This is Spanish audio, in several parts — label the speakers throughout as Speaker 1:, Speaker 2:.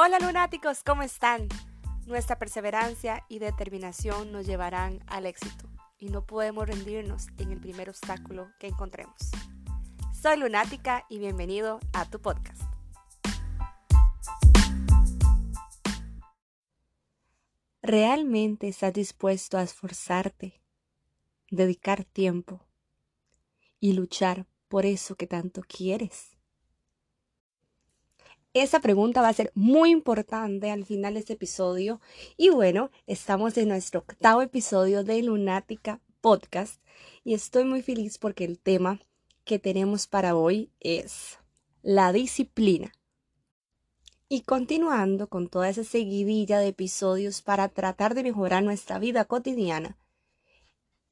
Speaker 1: Hola lunáticos, ¿cómo están? Nuestra perseverancia y determinación nos llevarán al éxito y no podemos rendirnos en el primer obstáculo que encontremos. Soy lunática y bienvenido a tu podcast. ¿Realmente estás dispuesto a esforzarte, dedicar tiempo y luchar por eso que tanto quieres? Esa pregunta va a ser muy importante al final de este episodio. Y bueno, estamos en nuestro octavo episodio de Lunática Podcast y estoy muy feliz porque el tema que tenemos para hoy es la disciplina. Y continuando con toda esa seguidilla de episodios para tratar de mejorar nuestra vida cotidiana,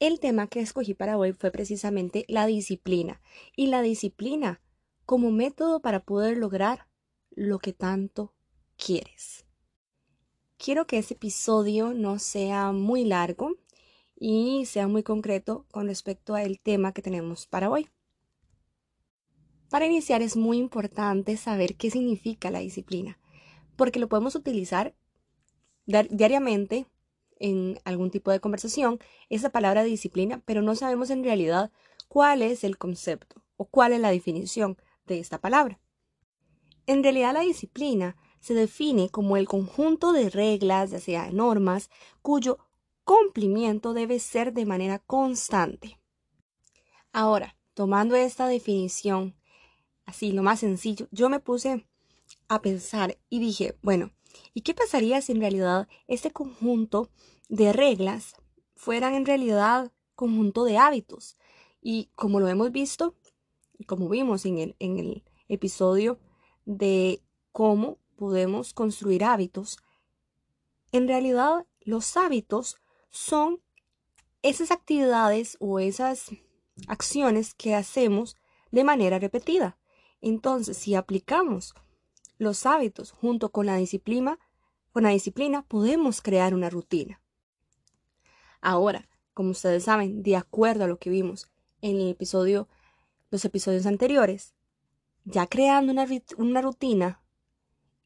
Speaker 1: el tema que escogí para hoy fue precisamente la disciplina y la disciplina como método para poder lograr lo que tanto quieres. Quiero que este episodio no sea muy largo y sea muy concreto con respecto al tema que tenemos para hoy. Para iniciar es muy importante saber qué significa la disciplina, porque lo podemos utilizar diariamente en algún tipo de conversación, esa palabra disciplina, pero no sabemos en realidad cuál es el concepto o cuál es la definición de esta palabra. En realidad la disciplina se define como el conjunto de reglas, ya sea normas, cuyo cumplimiento debe ser de manera constante. Ahora, tomando esta definición, así lo más sencillo, yo me puse a pensar y dije, bueno, ¿y qué pasaría si en realidad este conjunto de reglas fueran en realidad conjunto de hábitos? Y como lo hemos visto, y como vimos en el, en el episodio de cómo podemos construir hábitos, en realidad los hábitos son esas actividades o esas acciones que hacemos de manera repetida. Entonces, si aplicamos los hábitos junto con la disciplina, con la disciplina podemos crear una rutina. Ahora, como ustedes saben, de acuerdo a lo que vimos en el episodio, los episodios anteriores, ya creando una, rutina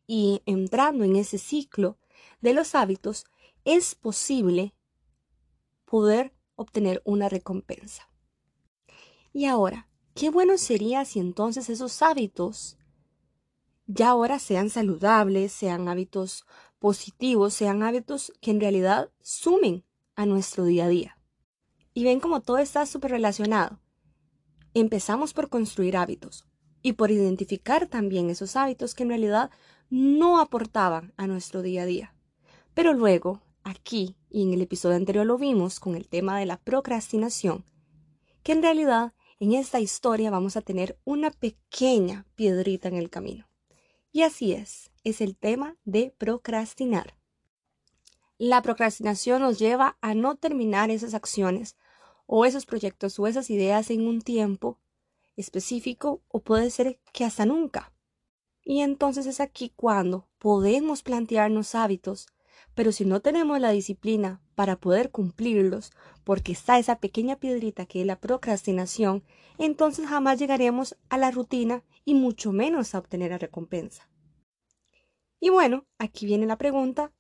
Speaker 1: y entrando en ese ciclo de los hábitos, es posible poder obtener una recompensa. Y ahora, qué bueno sería si entonces esos hábitos ya ahora sean saludables, sean hábitos positivos, sean hábitos que en realidad sumen a nuestro día a día. Y ven como todo está súper relacionado. Empezamos por construir hábitos, y por identificar también esos hábitos que en realidad no aportaban a nuestro día a día. Pero luego, aquí y en el episodio anterior lo vimos con el tema de la procrastinación, que en realidad en esta historia vamos a tener una pequeña piedrita en el camino. Y así es, es el tema de procrastinar. La procrastinación nos lleva a no terminar esas acciones o esos proyectos o esas ideas en un tiempo específico o puede ser que hasta nunca. Y entonces es aquí cuando podemos plantearnos hábitos, pero si no tenemos la disciplina para poder cumplirlos, porque está esa pequeña piedrita que es la procrastinación, entonces jamás llegaremos a la rutina y mucho menos a obtener la recompensa. Y bueno, aquí viene la pregunta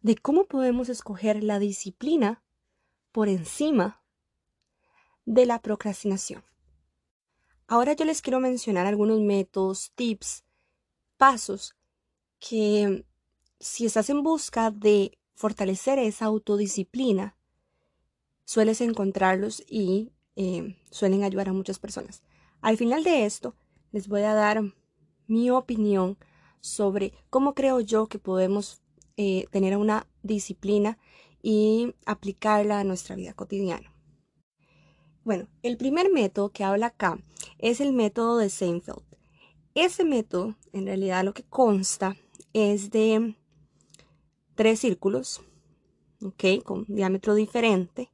Speaker 1: de cómo podemos escoger la disciplina por encima de la procrastinación. Ahora yo les quiero mencionar algunos métodos, tips, pasos que si estás en busca de fortalecer esa autodisciplina, sueles encontrarlos y eh, suelen ayudar a muchas personas. Al final de esto, les voy a dar mi opinión sobre cómo creo yo que podemos eh, tener una disciplina y aplicarla a nuestra vida cotidiana. Bueno, el primer método que habla acá es el método de Seinfeld. Ese método, en realidad, lo que consta es de tres círculos, ¿ok? Con diámetro diferente.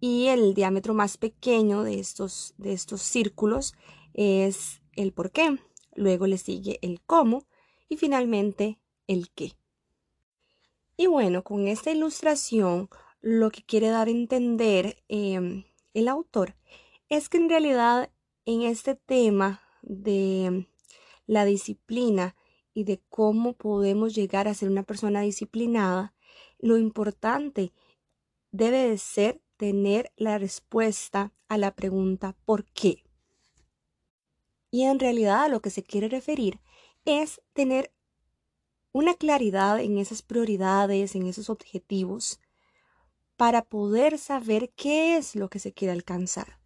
Speaker 1: Y el diámetro más pequeño de estos, de estos círculos es el por qué. Luego le sigue el cómo y finalmente el qué. Y bueno, con esta ilustración lo que quiere dar a entender em, el autor es que en realidad en este tema de la disciplina y de cómo podemos llegar a ser una persona disciplinada, lo importante debe de ser tener la respuesta a la pregunta ¿por qué? Y en realidad a lo que se quiere referir es tener una claridad en esas prioridades, en esos objetivos, para poder saber qué es lo que se quiere alcanzar.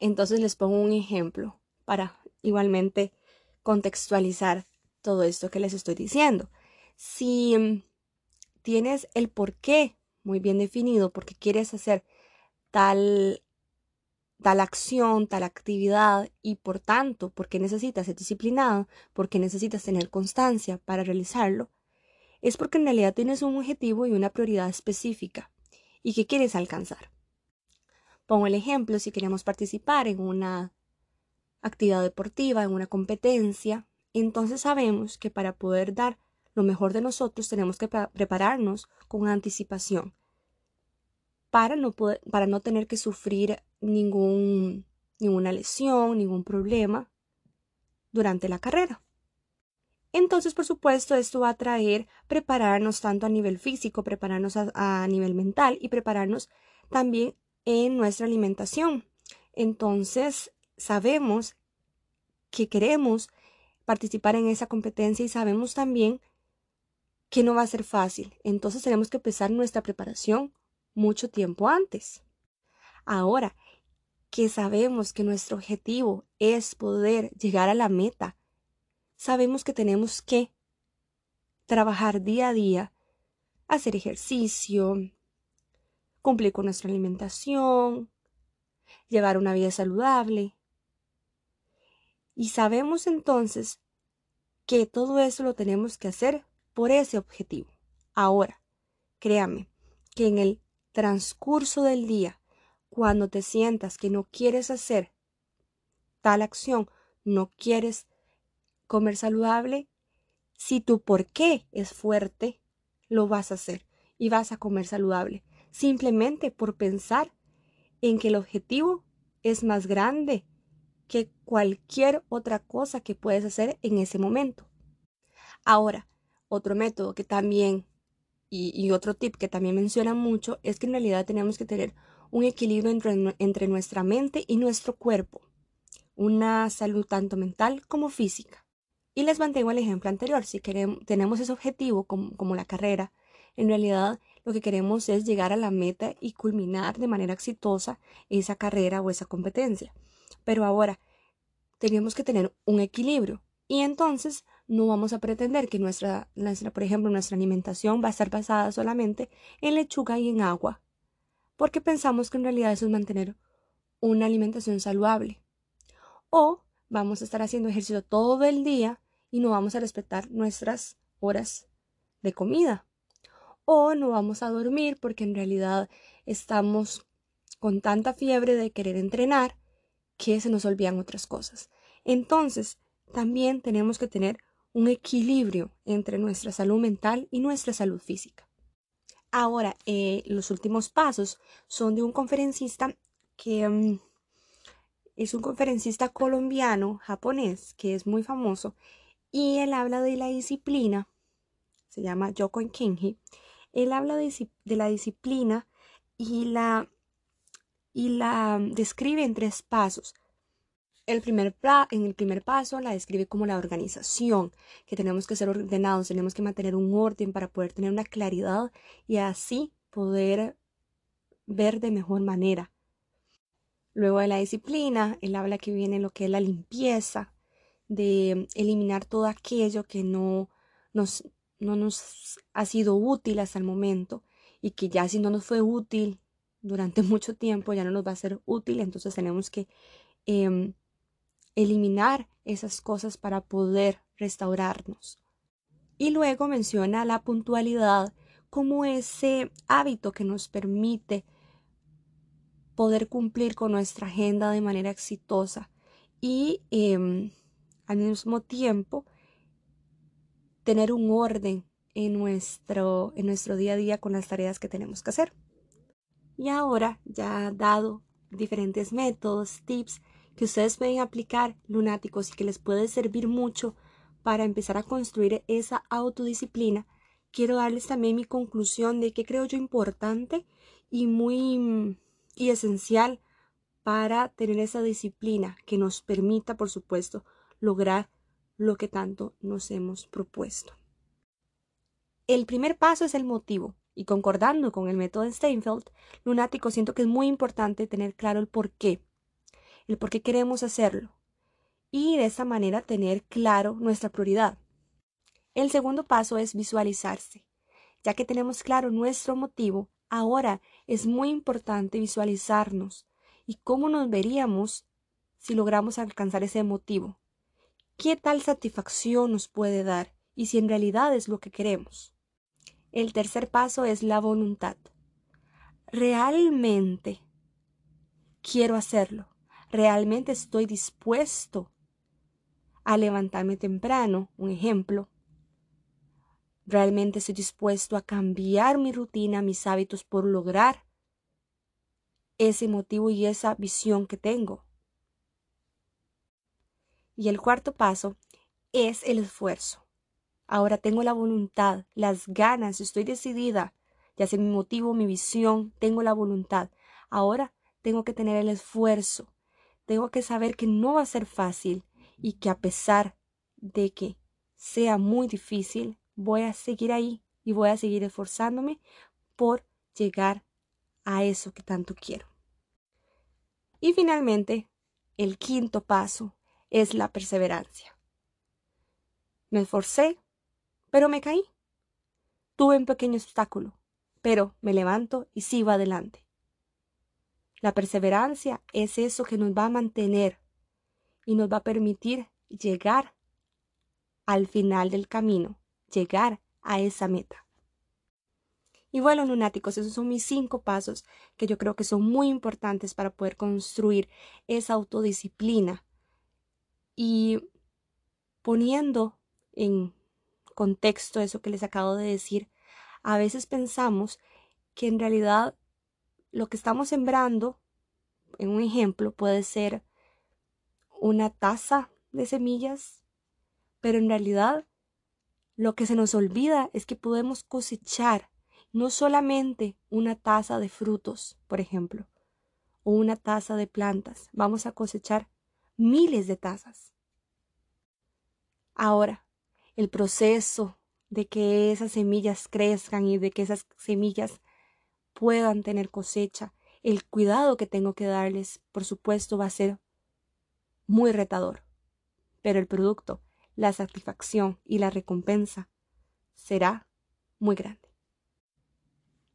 Speaker 1: Entonces les pongo un ejemplo para igualmente contextualizar todo esto que les estoy diciendo. Si mm, tienes el por qué muy bien definido, porque quieres hacer tal tal acción, tal actividad y por tanto, porque necesitas ser disciplinado, porque necesitas tener constancia para realizarlo, es porque en realidad tienes un objetivo y una prioridad específica y que quieres alcanzar. Pongo el ejemplo, si queremos participar en una actividad deportiva, en una competencia, entonces sabemos que para poder dar lo mejor de nosotros tenemos que prepararnos con anticipación para no, tener que sufrir ninguna lesión, ningún problema durante la carrera. Entonces, por supuesto, esto va a traer prepararnos tanto a nivel físico, prepararnos a, nivel mental y prepararnos también en nuestra alimentación. Entonces, sabemos que queremos participar en esa competencia y sabemos también que no va a ser fácil. Entonces tenemos que empezar nuestra preparación mucho tiempo antes. Ahora que sabemos que nuestro objetivo es poder llegar a la meta, sabemos que tenemos que trabajar día a día, hacer ejercicio, cumplir con nuestra alimentación, llevar una vida saludable. Y sabemos entonces que todo eso lo tenemos que hacer por ese objetivo. Ahora, créame que en el transcurso del día, cuando te sientas que no quieres hacer tal acción, no quieres comer saludable, si tu por qué es fuerte, lo vas a hacer y vas a comer saludable, simplemente por pensar en que el objetivo es más grande que cualquier otra cosa que puedes hacer en ese momento. Ahora, otro método que también y, otro tip que también menciona mucho es que en realidad tenemos que tener un equilibrio entre, entre nuestra mente y nuestro cuerpo, una salud tanto mental como física. Y les mantengo el ejemplo anterior, si queremos, tenemos ese objetivo como, como la carrera, en realidad lo que queremos es llegar a la meta y culminar de manera exitosa esa carrera o esa competencia. Pero ahora tenemos que tener un equilibrio y entonces no vamos a pretender que nuestra, nuestra, por ejemplo, nuestra alimentación va a estar basada solamente en lechuga y en agua, porque pensamos que en realidad eso es mantener una alimentación saludable. O vamos a estar haciendo ejercicio todo el día y no vamos a respetar nuestras horas de comida. O no vamos a dormir porque en realidad estamos con tanta fiebre de querer entrenar que se nos olvidan otras cosas. Entonces, también tenemos que tener un equilibrio entre nuestra salud mental y nuestra salud física. Ahora, eh, los últimos pasos son de un conferencista que mm, es un conferencista colombiano, japonés, que es muy famoso, y él habla de la disciplina, se llama Yoko Kenji, él habla de, de la disciplina y la, y la describe en tres pasos. El primer en el primer paso la describe como la organización, que tenemos que ser ordenados, tenemos que mantener un orden para poder tener una claridad y así poder ver de mejor manera. Luego de la disciplina, él habla que viene lo que es la limpieza, de eliminar todo aquello que no nos, no nos ha sido útil hasta el momento y que ya si no nos fue útil durante mucho tiempo ya no nos va a ser útil, entonces tenemos que em, eliminar esas cosas para poder restaurarnos. Y luego menciona la puntualidad como ese hábito que nos permite poder cumplir con nuestra agenda de manera exitosa y em, al mismo tiempo tener un orden en nuestro, en nuestro día a día con las tareas que tenemos que hacer. Y ahora, ya dado diferentes métodos, tips que ustedes pueden aplicar lunáticos y que les puede servir mucho para empezar a construir esa autodisciplina, quiero darles también mi conclusión de que creo yo importante y muy y esencial para tener esa disciplina que nos permita, por supuesto, lograr lo que tanto nos hemos propuesto. El primer paso es el motivo, y concordando con el método de Steinfeld, lunático siento que es muy importante tener claro el por qué, el por qué queremos hacerlo, y de esa manera tener claro nuestra prioridad. El segundo paso es visualizarse. Ya que tenemos claro nuestro motivo, ahora es muy importante visualizarnos y cómo nos veríamos si logramos alcanzar ese motivo. ¿Qué tal satisfacción nos puede dar y si en realidad es lo que queremos? El tercer paso es la voluntad. Realmente quiero hacerlo. Realmente estoy dispuesto a levantarme temprano, un ejemplo. Realmente estoy dispuesto a cambiar mi rutina, mis hábitos por lograr ese motivo y esa visión que tengo. Y el cuarto paso es el esfuerzo. Ahora tengo la voluntad, las ganas, estoy decidida, ya sé mi motivo, mi visión, tengo la voluntad. Ahora tengo que tener el esfuerzo. Tengo que saber que no va a ser fácil y que a pesar de que sea muy difícil, voy a seguir ahí y voy a seguir esforzándome por llegar a eso que tanto quiero. Y finalmente, el quinto paso es la perseverancia. Me esforcé, pero me caí. Tuve un pequeño obstáculo, pero me levanto y sigo adelante. La perseverancia es eso que nos va a mantener y nos va a permitir llegar al final del camino, llegar a esa meta. Y bueno, lunáticos, esos son mis cinco pasos que yo creo que son muy importantes para poder construir esa autodisciplina. Y poniendo en contexto eso que les acabo de decir, a veces pensamos que en realidad lo que estamos sembrando, en un ejemplo, puede ser una taza de semillas, pero en realidad lo que se nos olvida es que podemos cosechar no solamente una taza de frutos, por ejemplo, o una taza de plantas, vamos a cosechar miles de tazas. Ahora, el proceso de que esas semillas crezcan y de que esas semillas puedan tener cosecha, el cuidado que tengo que darles, por supuesto, va a ser muy retador. Pero el producto, la satisfacción y la recompensa será muy grande.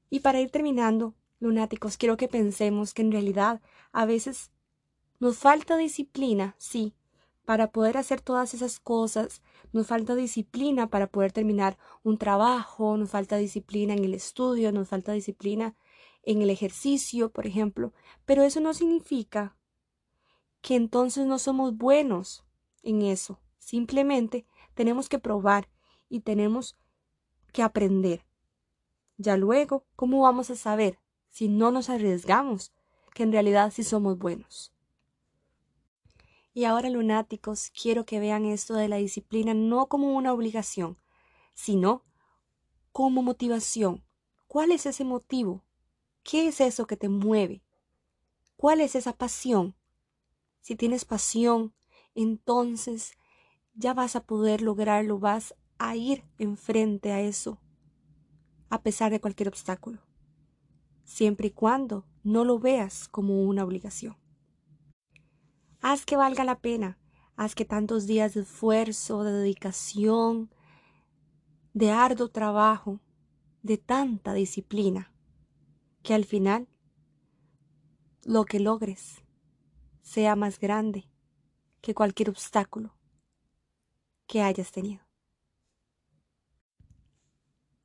Speaker 1: Y para ir terminando, lunáticos, quiero que pensemos que en realidad a veces nos falta disciplina, sí, para poder hacer todas esas cosas, nos falta disciplina para poder terminar un trabajo, nos falta disciplina en el estudio, nos falta disciplina en el ejercicio, por ejemplo, pero eso no significa que entonces no somos buenos en eso. Simplemente tenemos que probar y tenemos que aprender. Ya luego, ¿cómo vamos a saber si no nos arriesgamos que en realidad sí somos buenos? Y ahora, lunáticos, quiero que vean esto de la disciplina no como una obligación, sino como motivación. ¿Cuál es ese motivo? ¿Qué es eso que te mueve? ¿Cuál es esa pasión? Si tienes pasión, entonces ya vas a poder lograrlo, vas a ir enfrente a eso a pesar de cualquier obstáculo, siempre y cuando no lo veas como una obligación. Haz que valga la pena, haz que tantos días de esfuerzo, de dedicación, de arduo trabajo, de tanta disciplina, que al final lo que logres sea más grande que cualquier obstáculo que hayas tenido.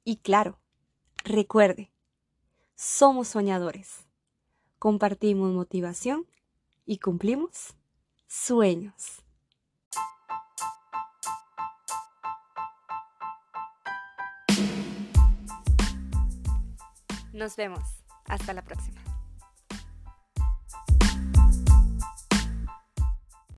Speaker 1: Y claro, Recuerde, somos soñadores. Compartimos motivación y cumplimos sueños. Nos vemos. Hasta la próxima.